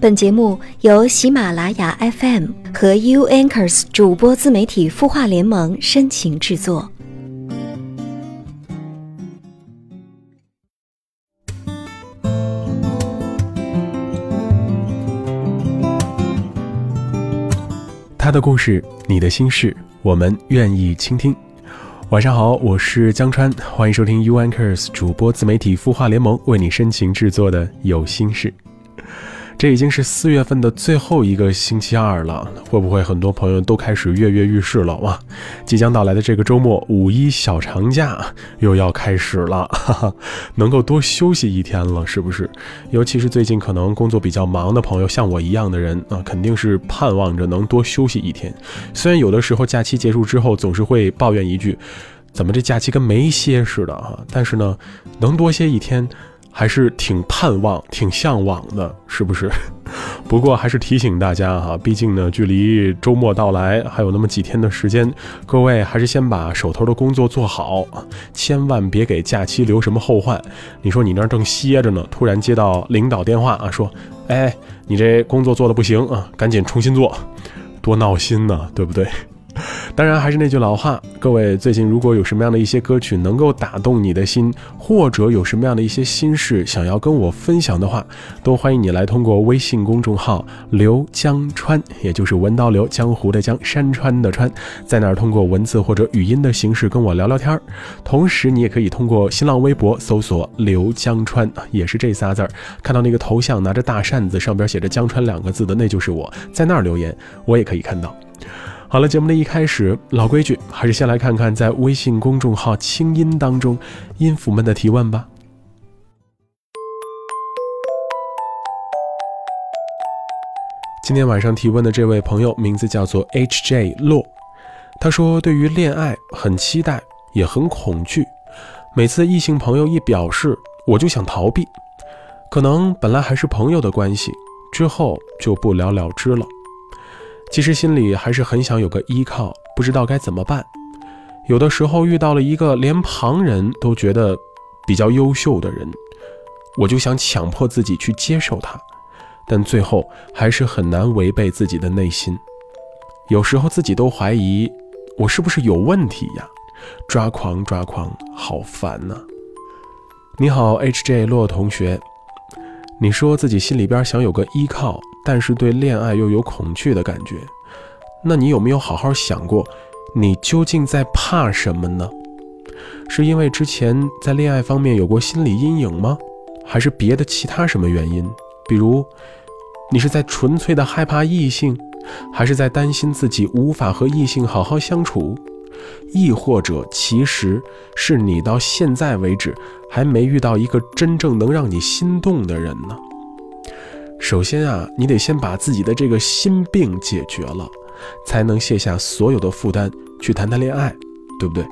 本节目由喜马拉雅 FM 和 U Anchors 主播自媒体孵化联盟深情制作。他的故事，你的心事，我们愿意倾听。晚上好，我是江川，欢迎收听 U Anchors 主播自媒体孵化联盟为你深情制作的有心事。这已经是四月份的最后一个星期二了，会不会很多朋友都开始跃跃欲试了哇？即将到来的这个周末，五一小长假又要开始了，哈哈，能够多休息一天了，是不是？尤其是最近可能工作比较忙的朋友，像我一样的人啊，肯定是盼望着能多休息一天。虽然有的时候假期结束之后，总是会抱怨一句，怎么这假期跟没歇似的哈？但是呢，能多歇一天。还是挺盼望、挺向往的，是不是？不过还是提醒大家哈，毕竟呢，距离周末到来还有那么几天的时间，各位还是先把手头的工作做好，千万别给假期留什么后患。你说你那儿正歇着呢，突然接到领导电话啊，说：“哎，你这工作做的不行啊，赶紧重新做，多闹心呢，对不对？” 当然，还是那句老话，各位最近如果有什么样的一些歌曲能够打动你的心，或者有什么样的一些心事想要跟我分享的话，都欢迎你来通过微信公众号“刘江川”，也就是文刀刘江湖的江山川的川，在那儿通过文字或者语音的形式跟我聊聊天儿。同时，你也可以通过新浪微博搜索“刘江川”，也是这仨字儿，看到那个头像拿着大扇子，上边写着“江川”两个字的，那就是我在那儿留言，我也可以看到。好了，节目的一开始，老规矩，还是先来看看在微信公众号“清音”当中音符们的提问吧。今天晚上提问的这位朋友名字叫做 H J 洛，他说：“对于恋爱很期待，也很恐惧。每次异性朋友一表示，我就想逃避。可能本来还是朋友的关系，之后就不了了之了。”其实心里还是很想有个依靠，不知道该怎么办。有的时候遇到了一个连旁人都觉得比较优秀的人，我就想强迫自己去接受他，但最后还是很难违背自己的内心。有时候自己都怀疑我是不是有问题呀？抓狂抓狂，好烦呐！你好，H J 洛同学，你说自己心里边想有个依靠。但是对恋爱又有恐惧的感觉，那你有没有好好想过，你究竟在怕什么呢？是因为之前在恋爱方面有过心理阴影吗？还是别的其他什么原因？比如，你是在纯粹的害怕异性，还是在担心自己无法和异性好好相处？亦或者，其实是你到现在为止还没遇到一个真正能让你心动的人呢？首先啊，你得先把自己的这个心病解决了，才能卸下所有的负担去谈谈恋爱，对不对？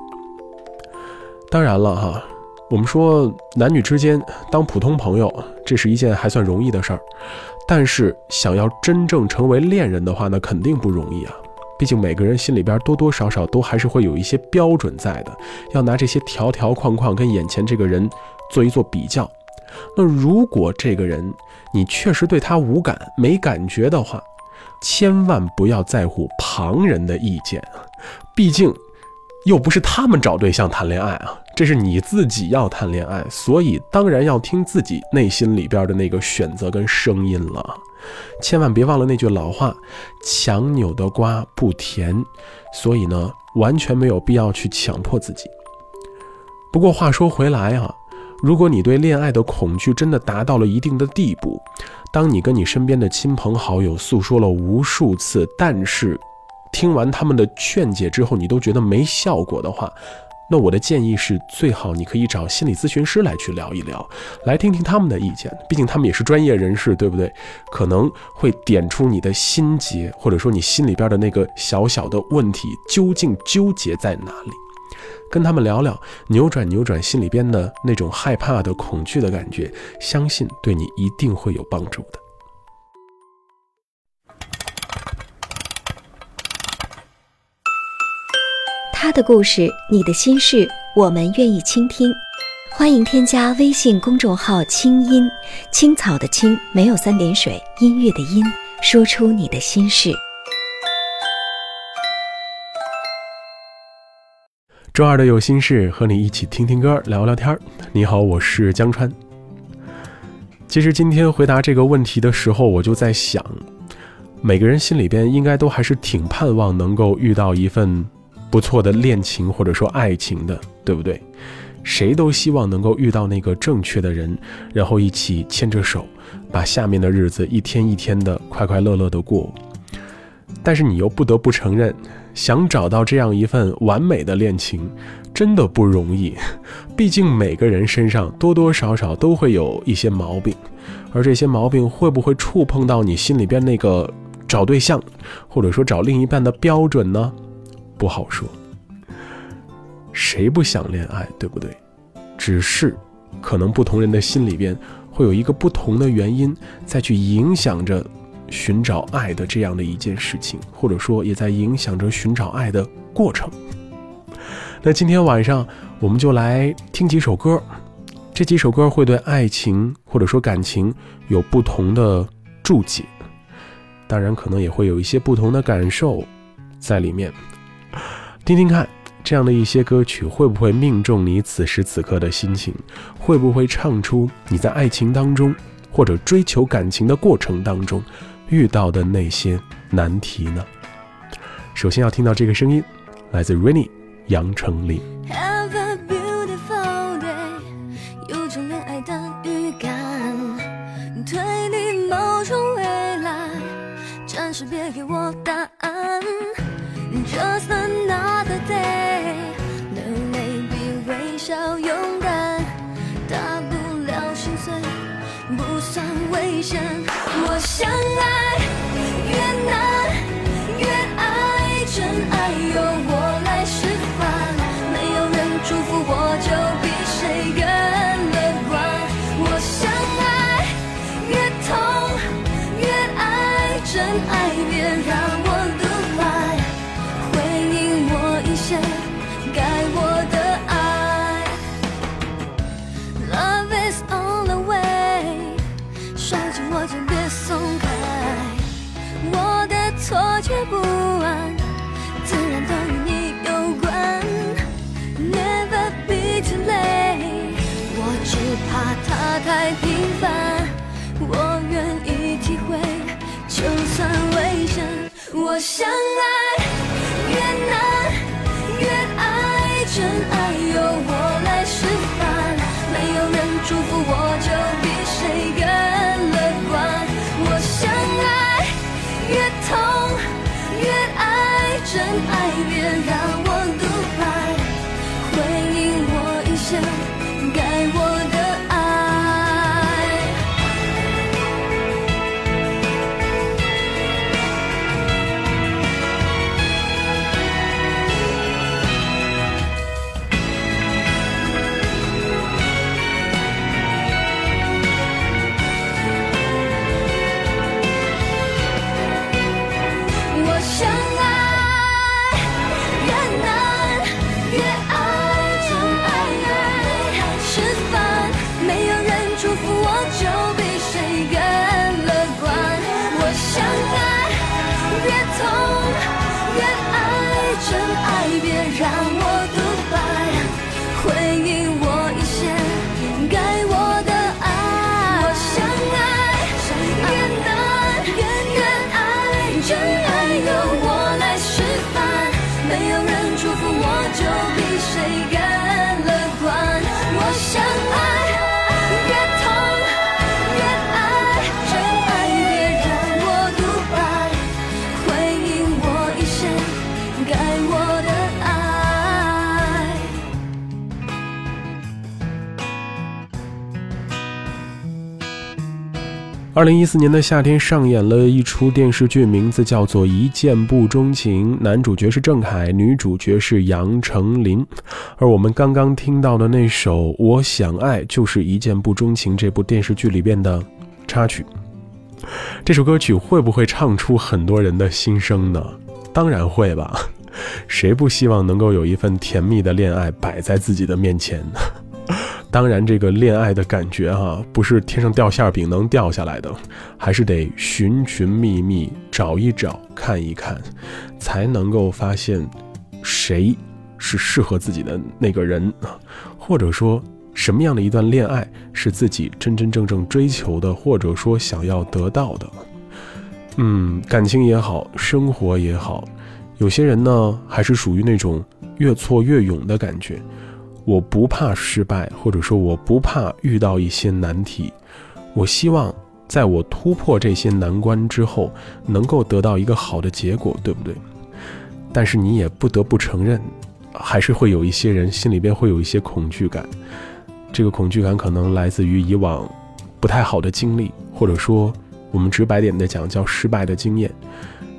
当然了哈，我们说男女之间当普通朋友，这是一件还算容易的事儿，但是想要真正成为恋人的话，那肯定不容易啊。毕竟每个人心里边多多少少都还是会有一些标准在的，要拿这些条条框框跟眼前这个人做一做比较。那如果这个人你确实对他无感、没感觉的话，千万不要在乎旁人的意见，毕竟又不是他们找对象谈恋爱啊，这是你自己要谈恋爱，所以当然要听自己内心里边的那个选择跟声音了。千万别忘了那句老话：“强扭的瓜不甜。”所以呢，完全没有必要去强迫自己。不过话说回来啊。如果你对恋爱的恐惧真的达到了一定的地步，当你跟你身边的亲朋好友诉说了无数次，但是听完他们的劝解之后，你都觉得没效果的话，那我的建议是，最好你可以找心理咨询师来去聊一聊，来听听他们的意见，毕竟他们也是专业人士，对不对？可能会点出你的心结，或者说你心里边的那个小小的问题究竟纠结在哪里。跟他们聊聊，扭转扭转心里边的那种害怕的、恐惧的感觉，相信对你一定会有帮助的。他的故事，你的心事，我们愿意倾听。欢迎添加微信公众号“清音青草”的青没有三点水，音乐的音，说出你的心事。周二的有心事，和你一起听听歌，聊聊天。你好，我是江川。其实今天回答这个问题的时候，我就在想，每个人心里边应该都还是挺盼望能够遇到一份不错的恋情或者说爱情的，对不对？谁都希望能够遇到那个正确的人，然后一起牵着手，把下面的日子一天一天的快快乐乐的过。但是你又不得不承认，想找到这样一份完美的恋情，真的不容易。毕竟每个人身上多多少少都会有一些毛病，而这些毛病会不会触碰到你心里边那个找对象，或者说找另一半的标准呢？不好说。谁不想恋爱，对不对？只是，可能不同人的心里边会有一个不同的原因，再去影响着寻找爱的这样的一件事情，或者说也在影响着寻找爱的过程。那今天晚上我们就来听几首歌，这几首歌会对爱情或者说感情有不同的注解，当然可能也会有一些不同的感受在里面，听听看。这样的一些歌曲会不会命中你此时此刻的心情？会不会唱出你在爱情当中或者追求感情的过程当中遇到的那些难题呢？首先要听到这个声音，来自 Rainy 杨丞琳。别给我答案。Just another day，流泪比微笑勇敢，大不了心碎，不算危险。相爱。越痛越爱真爱别让我二零一四年的夏天，上演了一出电视剧，名字叫做《一见不钟情》，男主角是郑恺，女主角是杨丞琳。而我们刚刚听到的那首《我想爱》，就是《一见不钟情》这部电视剧里边的插曲。这首歌曲会不会唱出很多人的心声呢？当然会吧，谁不希望能够有一份甜蜜的恋爱摆在自己的面前呢？当然，这个恋爱的感觉哈，不是天上掉馅饼能掉下来的，还是得寻寻觅觅找一找看一看，才能够发现谁是适合自己的那个人，或者说什么样的一段恋爱是自己真真正正追求的，或者说想要得到的。嗯，感情也好，生活也好，有些人呢，还是属于那种越挫越勇的感觉。我不怕失败，或者说我不怕遇到一些难题，我希望在我突破这些难关之后，能够得到一个好的结果，对不对？但是你也不得不承认，还是会有一些人心里边会有一些恐惧感，这个恐惧感可能来自于以往不太好的经历，或者说我们直白点的讲叫失败的经验，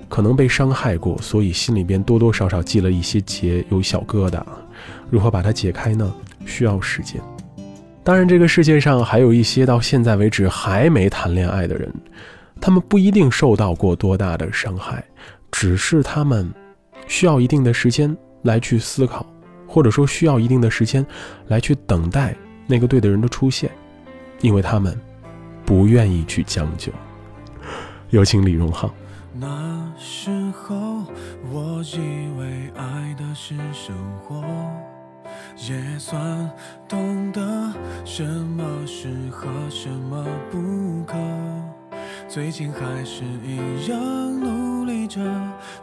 可能被伤害过，所以心里边多多少少系了一些结，有小疙瘩。如何把它解开呢？需要时间。当然，这个世界上还有一些到现在为止还没谈恋爱的人，他们不一定受到过多大的伤害，只是他们需要一定的时间来去思考，或者说需要一定的时间来去等待那个对的人的出现，因为他们不愿意去将就。有请李荣浩。那时候，我以为爱的是生活。也算懂得什么适合，什么不可。最近还是一样努力着，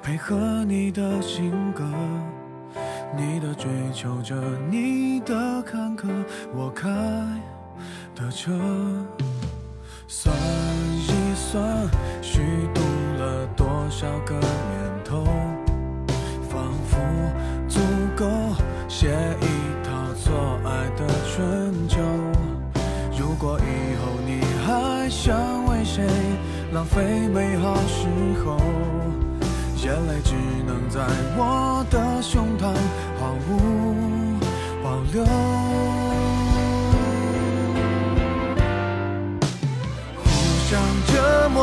配合你的性格，你的追求着，你的坎坷，我开的车。算一算，虚度了多少个年头，仿佛足够写一。为美好时候，眼泪只能在我的胸膛毫无保留。互相折磨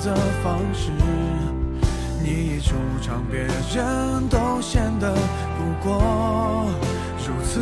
择方式，你一出场，别人都显得不过如此，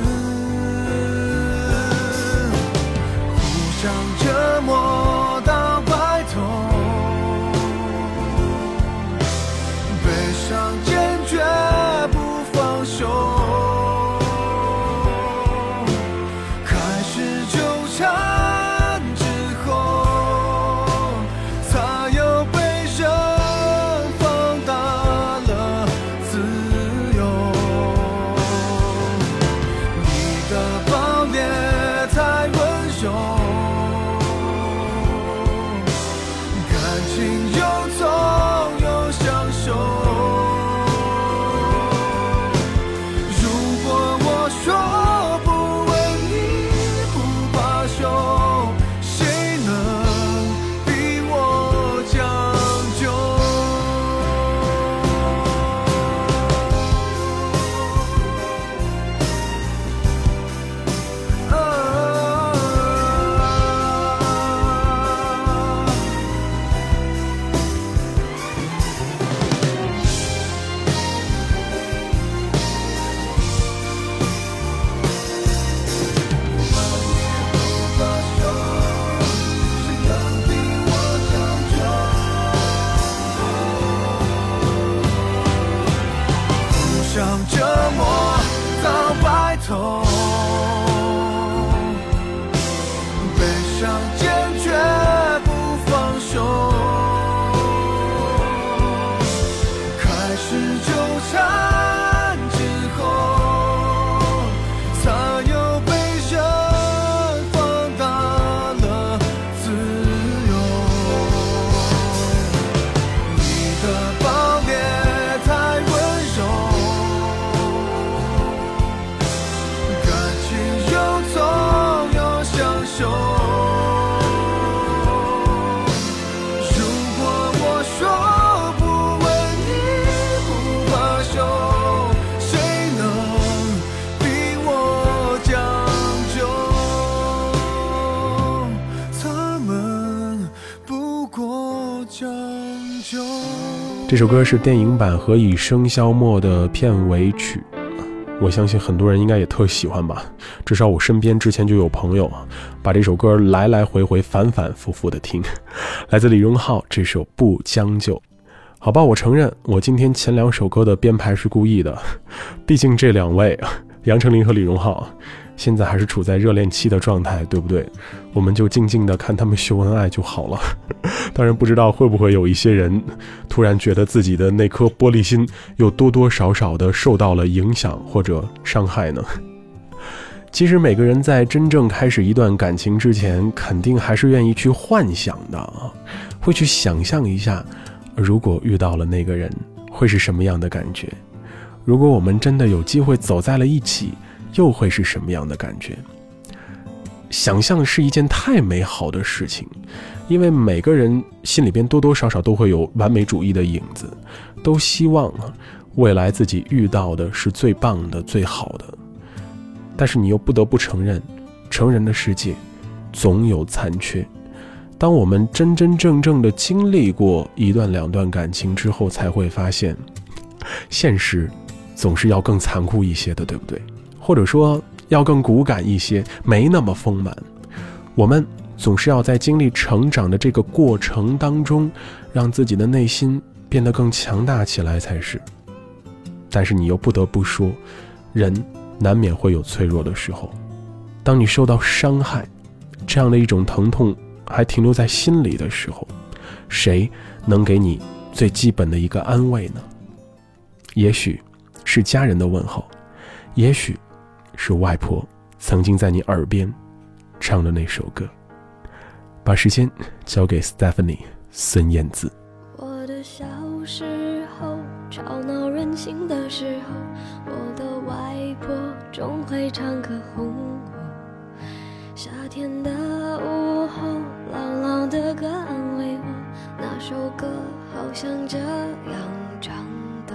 这首歌是电影版《何以笙箫默》的片尾曲，我相信很多人应该也特喜欢吧。至少我身边之前就有朋友把这首歌来来回回、反反复复的听。来自李荣浩这首《不将就》，好吧，我承认我今天前两首歌的编排是故意的，毕竟这两位杨丞琳和李荣浩。现在还是处在热恋期的状态，对不对？我们就静静的看他们秀恩爱就好了。当然，不知道会不会有一些人突然觉得自己的那颗玻璃心又多多少少的受到了影响或者伤害呢？其实，每个人在真正开始一段感情之前，肯定还是愿意去幻想的啊，会去想象一下，如果遇到了那个人，会是什么样的感觉？如果我们真的有机会走在了一起。又会是什么样的感觉？想象是一件太美好的事情，因为每个人心里边多多少少都会有完美主义的影子，都希望未来自己遇到的是最棒的、最好的。但是你又不得不承认，成人的世界总有残缺。当我们真真正正的经历过一段两段感情之后，才会发现，现实总是要更残酷一些的，对不对？或者说要更骨感一些，没那么丰满。我们总是要在经历成长的这个过程当中，让自己的内心变得更强大起来才是。但是你又不得不说，人难免会有脆弱的时候。当你受到伤害，这样的一种疼痛还停留在心里的时候，谁能给你最基本的一个安慰呢？也许是家人的问候，也许。是外婆曾经在你耳边唱的那首歌。把时间交给 Stephanie 孙燕姿。我的小时候，吵闹任性的时候，我的外婆总会唱歌哄我。夏天的午后，朗朗的歌安慰我，那首歌好像这样唱的。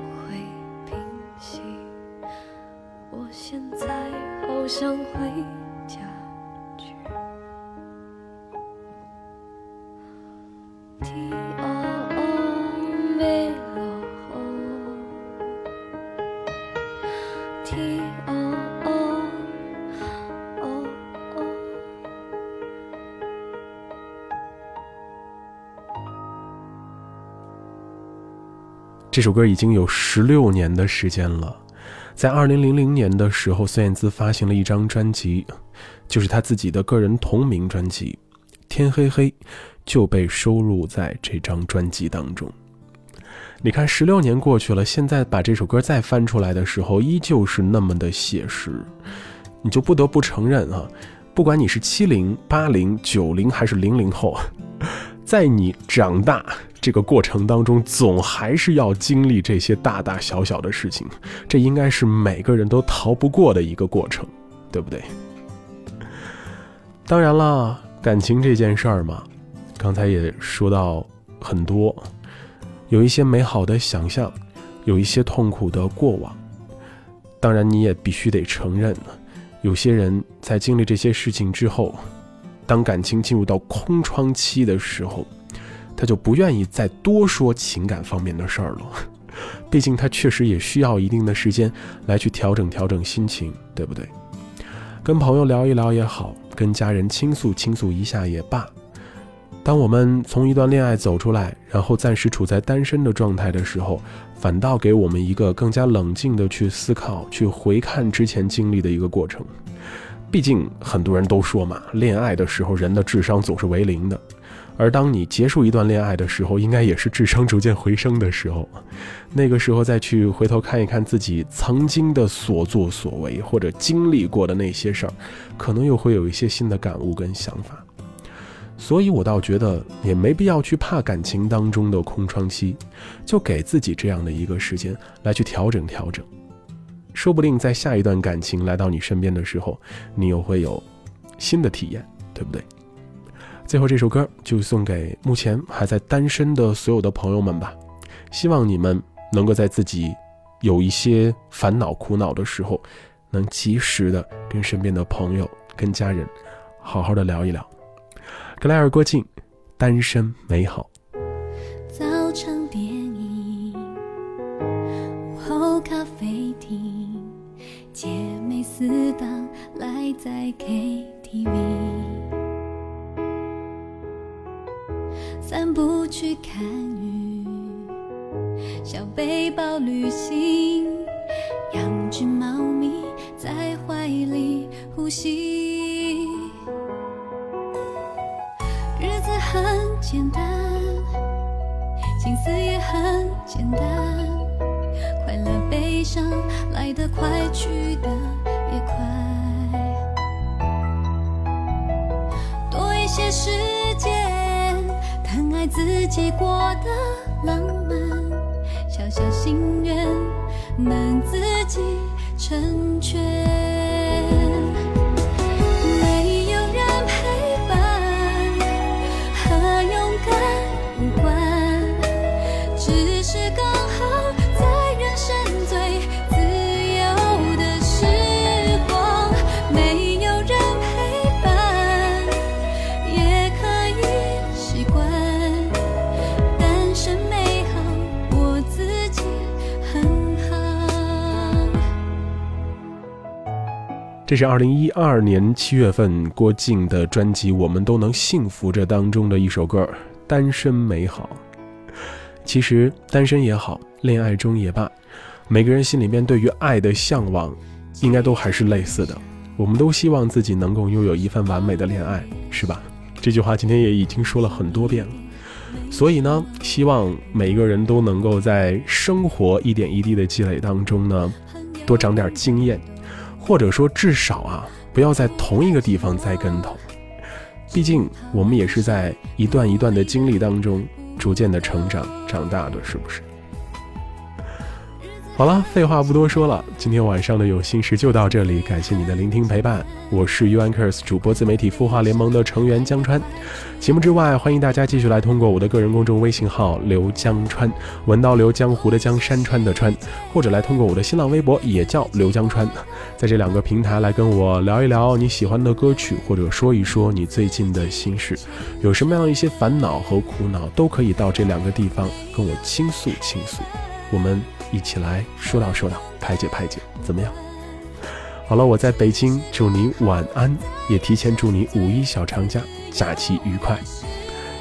现在好想回家去。这首歌已经有十六年的时间了，在二零零零年的时候，孙燕姿发行了一张专辑，就是她自己的个人同名专辑《天黑黑》，就被收录在这张专辑当中。你看，十六年过去了，现在把这首歌再翻出来的时候，依旧是那么的写实，你就不得不承认啊，不管你是七零、八零、九零还是零零后，在你长大。这个过程当中，总还是要经历这些大大小小的事情，这应该是每个人都逃不过的一个过程，对不对？当然了，感情这件事儿嘛，刚才也说到很多，有一些美好的想象，有一些痛苦的过往。当然，你也必须得承认，有些人在经历这些事情之后，当感情进入到空窗期的时候。他就不愿意再多说情感方面的事儿了，毕竟他确实也需要一定的时间来去调整调整心情，对不对？跟朋友聊一聊也好，跟家人倾诉倾诉一下也罢。当我们从一段恋爱走出来，然后暂时处在单身的状态的时候，反倒给我们一个更加冷静的去思考、去回看之前经历的一个过程。毕竟很多人都说嘛，恋爱的时候人的智商总是为零的。而当你结束一段恋爱的时候，应该也是智商逐渐回升的时候。那个时候再去回头看一看自己曾经的所作所为，或者经历过的那些事儿，可能又会有一些新的感悟跟想法。所以我倒觉得也没必要去怕感情当中的空窗期，就给自己这样的一个时间来去调整调整。说不定在下一段感情来到你身边的时候，你又会有新的体验，对不对？最后这首歌就送给目前还在单身的所有的朋友们吧，希望你们能够在自己有一些烦恼苦恼的时候，能及时的跟身边的朋友、跟家人好好的聊一聊。格莱尔郭靖，单身美好。早场电影，午后咖啡厅，姐妹四档来在 KTV。去看雨，小背包旅行，自己过得这是二零一二年七月份郭靖的专辑《我们都能幸福着》当中的一首歌《单身美好》。其实单身也好，恋爱中也罢，每个人心里面对于爱的向往，应该都还是类似的。我们都希望自己能够拥有一份完美的恋爱，是吧？这句话今天也已经说了很多遍了。所以呢，希望每一个人都能够在生活一点一滴的积累当中呢，多长点经验。或者说，至少啊，不要在同一个地方栽跟头。毕竟，我们也是在一段一段的经历当中，逐渐的成长、长大的，是不是？好了，废话不多说了，今天晚上的有心事就到这里，感谢你的聆听陪伴。我是 UNKERS 主播自媒体孵化联盟的成员江川。节目之外，欢迎大家继续来通过我的个人公众微信号刘江川，文刀刘江湖的江山川的川，或者来通过我的新浪微博也叫刘江川，在这两个平台来跟我聊一聊你喜欢的歌曲，或者说一说你最近的心事，有什么样一些烦恼和苦恼，都可以到这两个地方跟我倾诉倾诉。我们。一起来说道说道，排解排解，怎么样？好了，我在北京，祝你晚安，也提前祝你五一小长假假期愉快，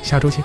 下周见。